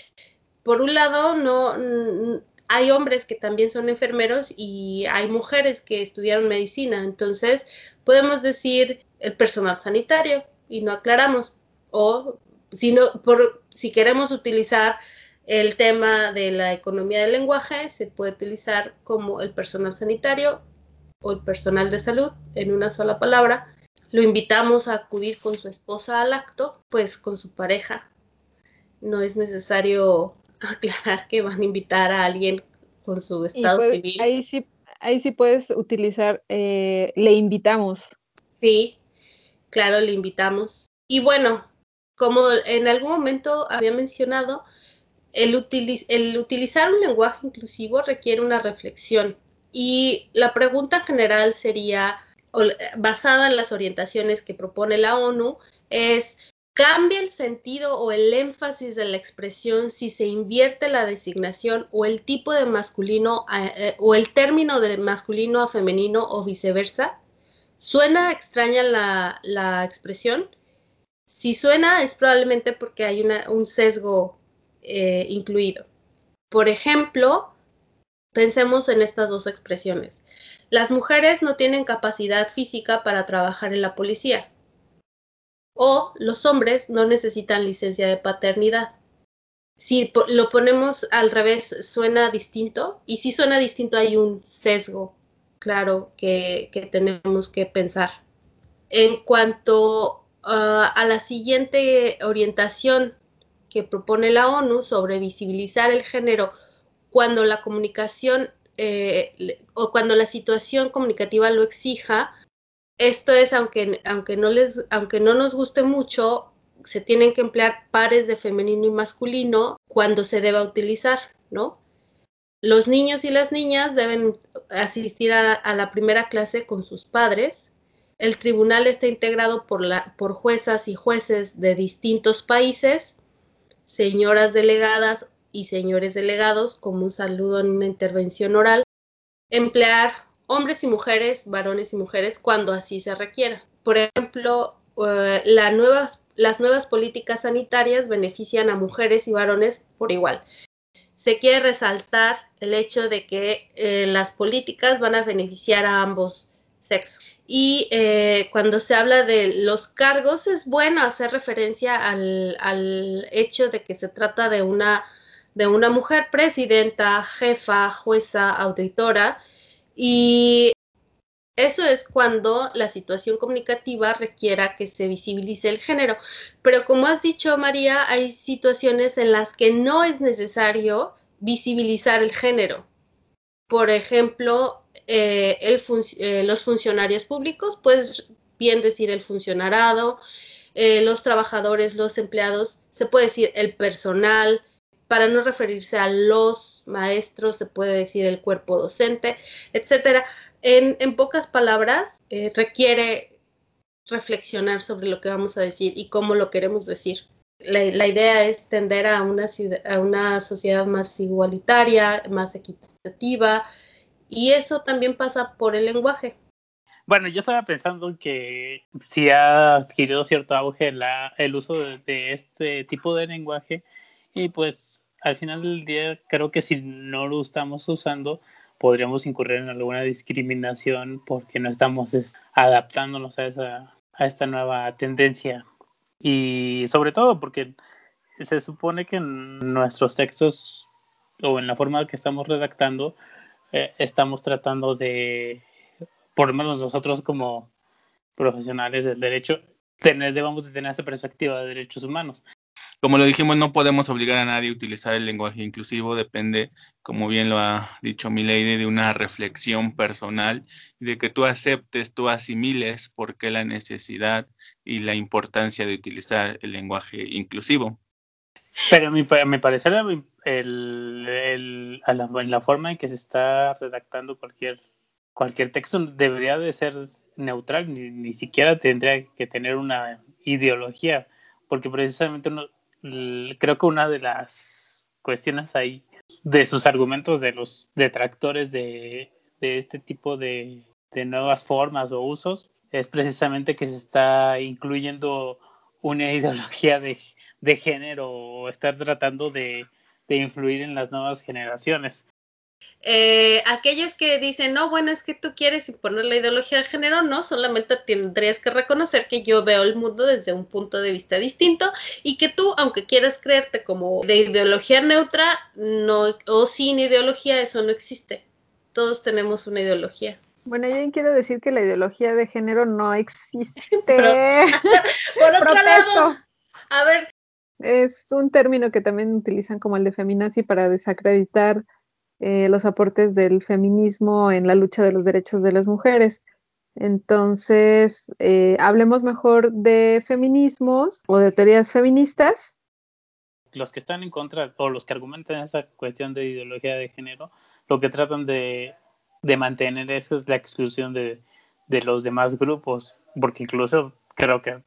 por un lado no hay hombres que también son enfermeros y hay mujeres que estudiaron medicina, entonces podemos decir el personal sanitario y no aclaramos o si no por si queremos utilizar el tema de la economía del lenguaje se puede utilizar como el personal sanitario o el personal de salud en una sola palabra. Lo invitamos a acudir con su esposa al acto, pues con su pareja. No es necesario aclarar que van a invitar a alguien con su estado civil. Ahí sí, ahí sí puedes utilizar, eh, le invitamos. Sí, claro, le invitamos. Y bueno, como en algún momento había mencionado, el, el utilizar un lenguaje inclusivo requiere una reflexión. Y la pregunta general sería, basada en las orientaciones que propone la ONU, es, ¿cambia el sentido o el énfasis de la expresión si se invierte la designación o el tipo de masculino eh, o el término de masculino a femenino o viceversa? ¿Suena extraña la, expresión? Si suena es probablemente porque hay un sesgo eh, incluido. Por ejemplo, Pensemos en estas dos expresiones. Las mujeres no tienen capacidad física para trabajar en la policía. O los hombres no necesitan licencia de paternidad. Si lo ponemos al revés, suena distinto. Y si suena distinto, hay un sesgo claro que, tenemos que pensar. En cuanto ah, a la siguiente orientación que propone la ONU sobre visibilizar el género cuando la comunicación eh, o cuando la situación comunicativa lo exija. Esto es, aunque, aunque, no les, aunque no nos guste mucho, se tienen que emplear pares de femenino y masculino cuando se deba utilizar, ¿no? Los niños y las niñas deben asistir a, la primera clase con sus padres. El tribunal está integrado por, la, por juezas y jueces de distintos países, señoras delegadas y señores delegados, como un saludo en una intervención oral, emplear hombres y mujeres, varones y mujeres, cuando así se requiera. Por ejemplo, eh, las nuevas políticas sanitarias benefician a mujeres y varones por igual. Se quiere resaltar el hecho de que eh, las políticas van a beneficiar a ambos sexos. Y eh, cuando se habla de los cargos, es bueno hacer referencia al hecho de que se trata de una de una mujer presidenta, jefa, jueza, auditora y eso es cuando la situación comunicativa requiera que se visibilice el género. Pero como has dicho, María, hay situaciones en las que no es necesario visibilizar el género. Por ejemplo, eh, eh, los funcionarios públicos, puedes bien decir el funcionarado, eh, los trabajadores, los empleados, se puede decir el personal, para no referirse a los maestros, se puede decir el cuerpo docente, etcétera. En, pocas palabras, eh, requiere reflexionar sobre lo que vamos a decir y cómo lo queremos decir. La, idea es tender a una, a una sociedad más igualitaria, más equitativa, y eso también pasa por el lenguaje. Bueno, yo estaba pensando que si ha adquirido cierto auge el uso de, este tipo de lenguaje y pues al final del día creo que si no lo estamos usando, podríamos incurrir en alguna discriminación porque no estamos adaptándonos a, esa, a esta nueva tendencia. Y sobre todo porque se supone que en nuestros textos o en la forma que estamos redactando, eh, estamos tratando de, por lo menos nosotros como profesionales del derecho, tener, debemos de tener esa perspectiva de derechos humanos. Como lo dijimos, no podemos obligar a nadie a utilizar el lenguaje inclusivo, depende, como bien lo ha dicho Milady, de una reflexión personal de que tú aceptes, tú asimiles por qué la necesidad y la importancia de utilizar el lenguaje inclusivo. Pero a mi, a a la, en la forma en que se está redactando cualquier, cualquier texto debería de ser neutral, ni, ni siquiera tendría que tener una ideología, porque precisamente uno, creo que una de las cuestiones ahí de sus argumentos de los detractores de, de este tipo de, de nuevas formas o usos es precisamente que se está incluyendo una ideología de, de género o estar tratando de, de, influir en las nuevas generaciones. Eh, aquellos que dicen, no, bueno, es que tú quieres imponer la ideología de género, no, solamente tendrías que reconocer que yo veo el mundo desde un punto de vista distinto y que tú, aunque quieras creerte como de ideología neutra no, o sin ideología, eso no existe. Todos tenemos una ideología. Bueno, yo quiero decir que la ideología de género no existe. Pero, por otro lado, a ver. Es un término que también utilizan como el de feminazi para desacreditar eh, los aportes del feminismo en la lucha de los derechos de las mujeres. Entonces, eh, hablemos mejor de feminismos o de teorías feministas. Los que están en contra o los que argumentan esa cuestión de ideología de género, lo que tratan de de mantener eso es la exclusión de, de los demás grupos, porque incluso creo que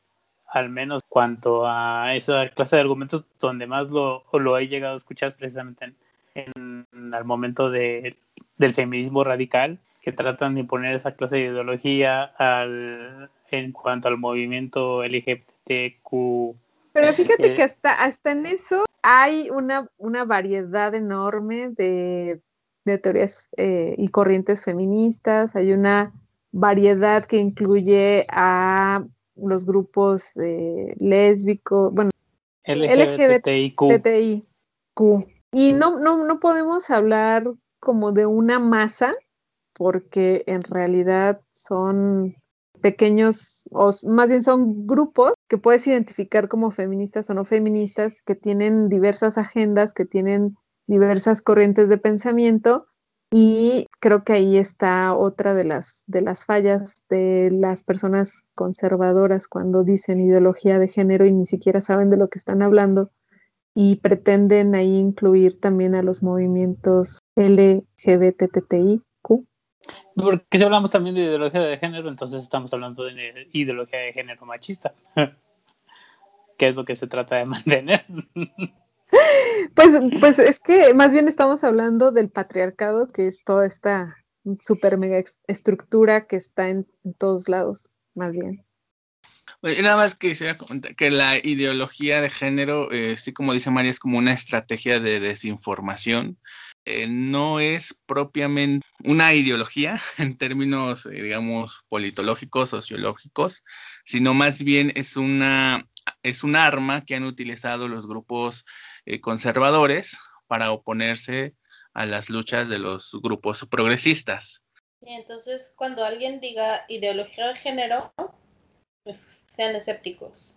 al menos cuanto a esa clase de argumentos, donde más lo, lo he llegado a escuchar es precisamente en, en al momento de, del feminismo radical, que tratan de imponer esa clase de ideología al, en cuanto al movimiento LGBTQ. Pero fíjate que hasta, hasta en eso hay una, una variedad enorme de de teorías eh, y corrientes feministas, hay una variedad que incluye a los grupos eh, lésbicos, bueno, LGBTIQ. Y no, no, no podemos hablar como de una masa, porque en realidad son pequeños, o más bien son grupos que puedes identificar como feministas o no feministas, que tienen diversas agendas, que tienen diversas corrientes de pensamiento y creo que ahí está otra de las, de las fallas de las personas conservadoras cuando dicen ideología de género y ni siquiera saben de lo que están hablando y pretenden ahí incluir también a los movimientos LGBTTIQ. Porque si hablamos también de ideología de género, entonces estamos hablando de ideología de género machista, que es lo que se trata de mantener. Pues, pues es que más bien estamos hablando del patriarcado, que es toda esta super mega estructura que está en, todos lados, más bien. Nada más quisiera comentar que la ideología de género, eh, sí como dice María, es como una estrategia de desinformación. Eh, no es propiamente una ideología en términos, eh, digamos, politológicos, sociológicos, sino más bien es una es un arma que han utilizado los grupos eh, conservadores para oponerse a las luchas de los grupos progresistas. Entonces, cuando alguien diga ideología de género, pues sean escépticos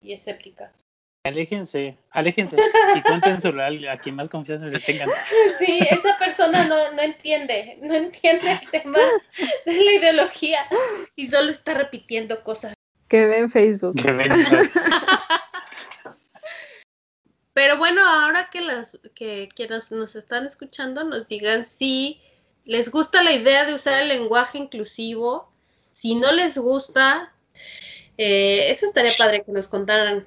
y escépticas. Aléjense, aléjense y cuéntenselo a quien más confianza le tengan. Sí, esa persona no, no entiende, no entiende el tema de la ideología y solo está repitiendo cosas. Que ve en Facebook. Que ven. Pero bueno, ahora que las que quienes nos están escuchando nos digan si les gusta la idea de usar el lenguaje inclusivo, si no les gusta, eh, eso estaría padre que nos contaran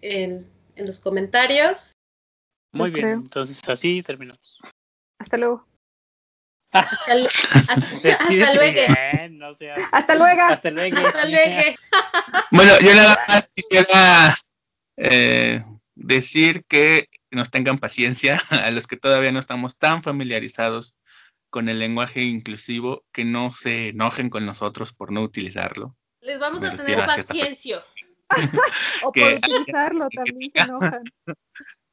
en, en los comentarios. Muy bien, creo. entonces así terminamos. Hasta luego. Hasta luego. Hasta luego. Hasta luego. Bueno, yo nada más quisiera eh, decir que nos tengan paciencia a los que todavía no estamos tan familiarizados con el lenguaje inclusivo, que no se enojen con nosotros por no utilizarlo. Les vamos Me a tener paciencia. O por que- utilizarlo también se enojan.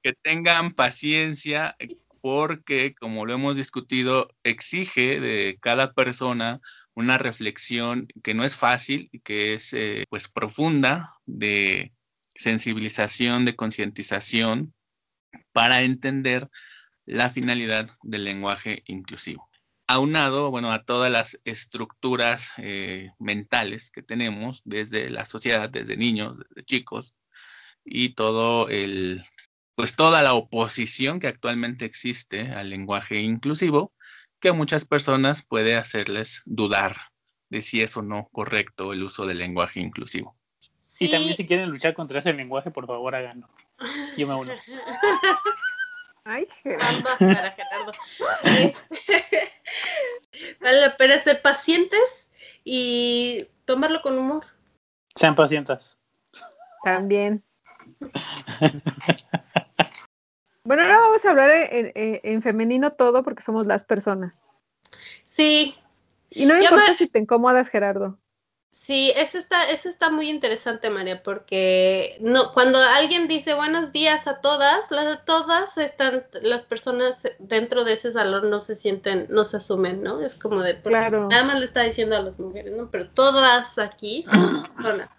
que tengan paciencia porque, como lo hemos discutido, exige de cada persona una reflexión que no es fácil y que es eh, pues profunda de sensibilización, de concientización para entender la finalidad del lenguaje inclusivo. Aunado, bueno, a todas las estructuras eh, mentales que tenemos desde la sociedad, desde niños, desde chicos, y todo el pues toda la oposición que actualmente existe al lenguaje inclusivo, que a muchas personas puede hacerles dudar de si es o no correcto el uso del lenguaje inclusivo. Y también si quieren luchar contra ese lenguaje, por favor háganlo. Yo me uno. Ay, Ambas para Gerardo. Este, vale la pena ser pacientes y tomarlo con humor. Sean pacientes. También. Bueno, ahora vamos a hablar en, en- en femenino todo porque somos las personas. Sí, Y no me Ya importa me- si te incomodas, Gerardo. Sí, eso está, eso está muy interesante, María, porque no, cuando alguien dice buenos días a todas, las todas están, las personas dentro de ese salón no se sienten, no se asumen, ¿no? Es como de, porque Claro. nada más le está diciendo a las mujeres, ¿no? Pero todas aquí somos personas.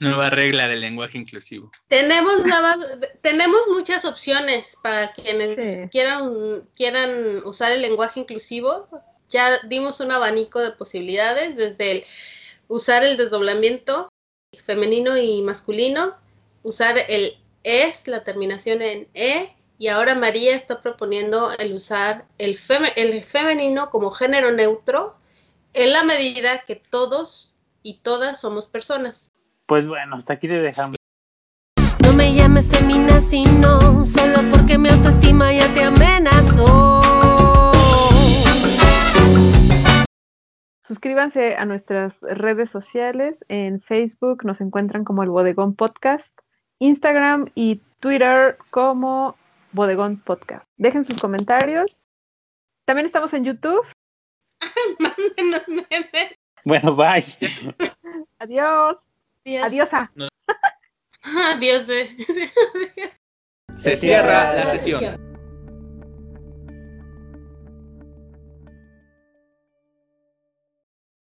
Nueva regla del lenguaje inclusivo. Tenemos nuevas, tenemos muchas opciones para quienes Sí. quieran, quieran usar el lenguaje inclusivo. Ya dimos un abanico de posibilidades, desde el usar el desdoblamiento femenino y masculino, usar el es, la terminación en e, y ahora María está proponiendo el usar el, feme- el femenino como género neutro en la medida que todos y todas somos personas. Pues bueno, hasta aquí le dejamos. No me llames femina si no, solo porque mi autoestima ya te amenazó. Suscríbanse a nuestras redes sociales. En Facebook nos encuentran como el Bodegón Podcast, Instagram y Twitter como Bodegón Podcast. Dejen sus comentarios. También estamos en YouTube. Mándenos memes. Bueno, bye. Adiós. Adiós. Adiosa. Adiós. eh. Se cierra la sesión.